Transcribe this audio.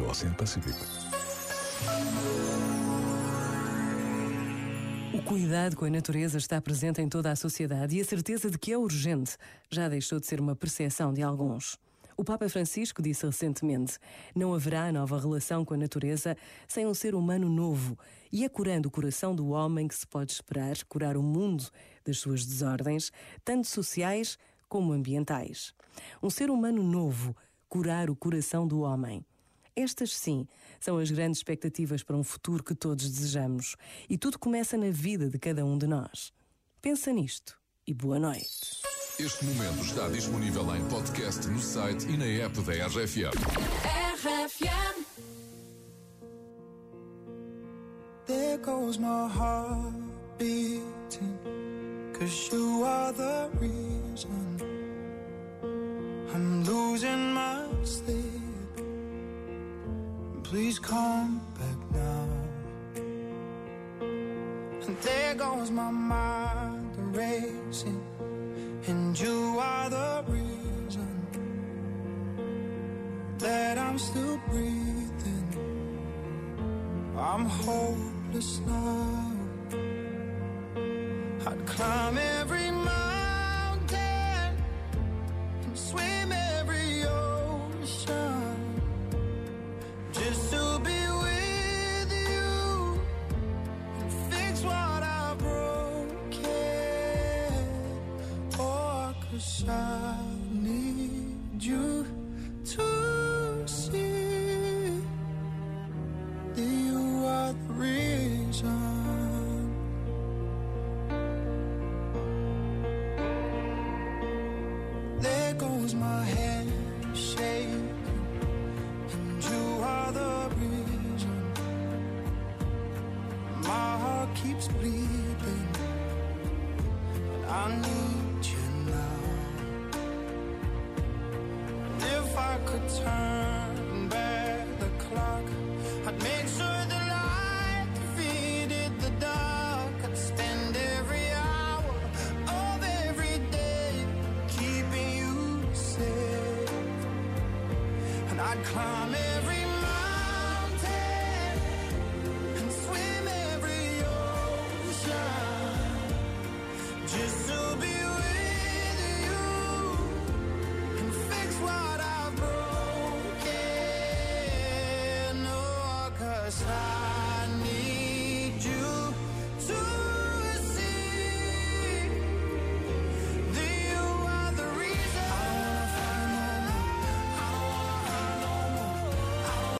Oceano Pacífico. O cuidado com a natureza está presente em toda a sociedade e a certeza de que é urgente já deixou de ser uma percepção de alguns. O Papa Francisco disse recentemente: não haverá nova relação com a natureza sem um ser humano novo, e é curando o coração do homem que se pode esperar curar o mundo das suas desordens, tanto sociais como ambientais. Um ser humano novo, curar o coração do homem. Estas, sim, são as grandes expectativas para um futuro que todos desejamos. E tudo começa na vida de cada um de nós. Pensa nisto e boa noite. Este momento está disponível em podcast no site e na app da RFM. RFM. There goes my heart beating. Cause you are the reason I'm losing my sleep. Please come back now. And there goes my mind racing. And you are the reason that I'm still breathing. I'm hopeless now. I'd climb every I need you to see that you are the reason. There goes my hand shaking, and you are the reason. My heart keeps bleeding, I need turn back the clock, I'd make sure the light defeated the dark. I'd spend every hour of every day keeping you safe, and I'd climb every